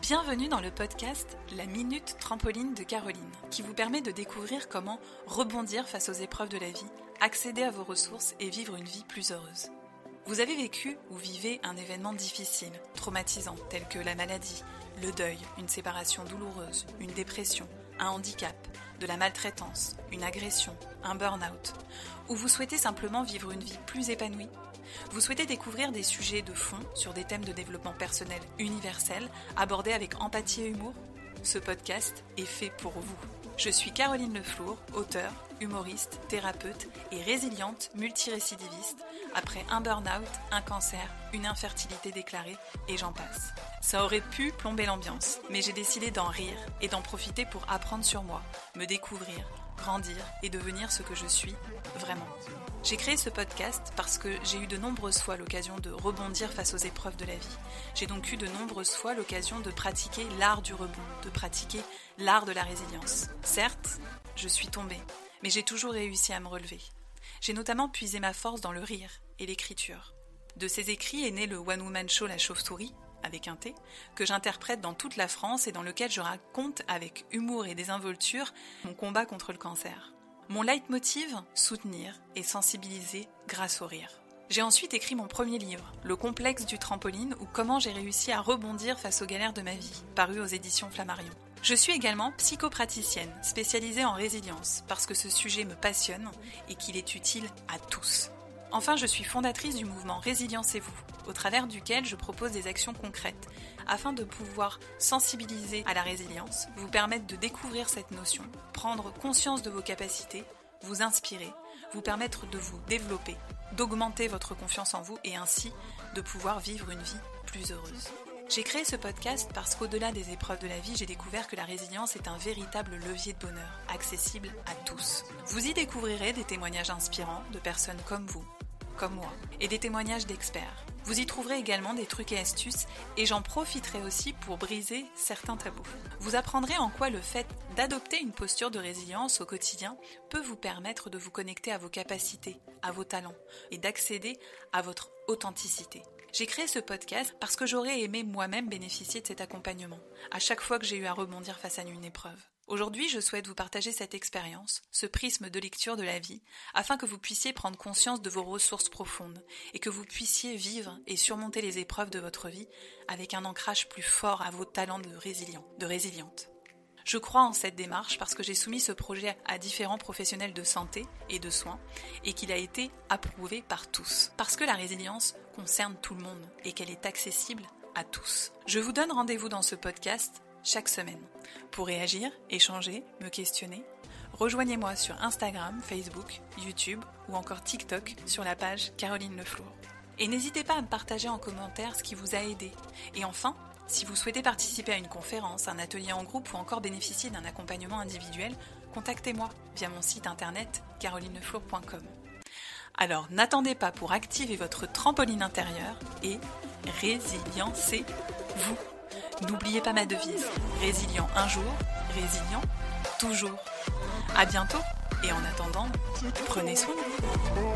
Bienvenue dans le podcast La Minute Trampoline de Caroline, qui vous permet de découvrir comment rebondir face aux épreuves de la vie, accéder à vos ressources et vivre une vie plus heureuse. Vous avez vécu ou vivez un événement difficile, traumatisant, tel que la maladie, le deuil, une séparation douloureuse, une dépression, un handicap, de la maltraitance, une agression, un burn-out, ou vous souhaitez simplement vivre une vie plus épanouie? Vous souhaitez découvrir des sujets de fond sur des thèmes de développement personnel universels abordés avec empathie et humour? Ce podcast est fait pour vous. Je suis Caroline Leflour, auteure, humoriste, thérapeute et résiliente multirécidiviste après un burn-out, un cancer, une infertilité déclarée et j'en passe. Ça aurait pu plomber l'ambiance, mais j'ai décidé d'en rire et d'en profiter pour apprendre sur moi, me découvrir, grandir et devenir ce que je suis vraiment. J'ai créé ce podcast parce que j'ai eu de nombreuses fois l'occasion de rebondir face aux épreuves de la vie. J'ai donc eu de nombreuses fois l'occasion de pratiquer l'art du rebond, de pratiquer l'art de la résilience. Certes, je suis tombée, mais j'ai toujours réussi à me relever. J'ai notamment puisé ma force dans le rire et l'écriture. De ces écrits est né le One Woman Show La Chauve-souris, avec un T, que j'interprète dans toute la France et dans lequel je raconte avec humour et désinvolture mon combat contre le cancer. Mon leitmotiv, soutenir et sensibiliser grâce au rire. J'ai ensuite écrit mon premier livre, Le complexe du trampoline ou comment j'ai réussi à rebondir face aux galères de ma vie, paru aux éditions Flammarion. Je suis également psychopraticienne, spécialisée en résilience, parce que ce sujet me passionne et qu'il est utile à tous. Enfin, je suis fondatrice du mouvement Résilience-vous, au travers duquel je propose des actions concrètes afin de pouvoir sensibiliser à la résilience, vous permettre de découvrir cette notion, prendre conscience de vos capacités, vous inspirer, vous permettre de vous développer, d'augmenter votre confiance en vous et ainsi de pouvoir vivre une vie plus heureuse. J'ai créé ce podcast parce qu'au-delà des épreuves de la vie, j'ai découvert que la résilience est un véritable levier de bonheur, accessible à tous. Vous y découvrirez des témoignages inspirants de personnes comme vous, moi, et des témoignages d'experts. Vous y trouverez également des trucs et astuces et j'en profiterai aussi pour briser certains tabous. Vous apprendrez en quoi le fait d'adopter une posture de résilience au quotidien peut vous permettre de vous connecter à vos capacités, à vos talents et d'accéder à votre authenticité. J'ai créé ce podcast parce que j'aurais aimé moi-même bénéficier de cet accompagnement à chaque fois que j'ai eu à rebondir face à une épreuve. Aujourd'hui, je souhaite vous partager cette expérience, ce prisme de lecture de la vie, afin que vous puissiez prendre conscience de vos ressources profondes et que vous puissiez vivre et surmonter les épreuves de votre vie avec un ancrage plus fort à vos talents de résilient, de résiliente. Je crois en cette démarche parce que j'ai soumis ce projet à différents professionnels de santé et de soins et qu'il a été approuvé par tous. Parce que la résilience concerne tout le monde et qu'elle est accessible à tous. Je vous donne rendez-vous dans ce podcast chaque semaine. Pour réagir, échanger, me questionner, rejoignez-moi sur Instagram, Facebook, YouTube ou encore TikTok sur la page Caroline Leflour. Et n'hésitez pas à me partager en commentaire ce qui vous a aidé. Et enfin, si vous souhaitez participer à une conférence, un atelier en groupe ou encore bénéficier d'un accompagnement individuel, contactez-moi via mon site internet carolineflour.com. Alors n'attendez pas pour activer votre trampoline intérieure et résilience-vous. N'oubliez pas ma devise. Résilient un jour, résilient toujours. À bientôt et en attendant, prenez soin de vous.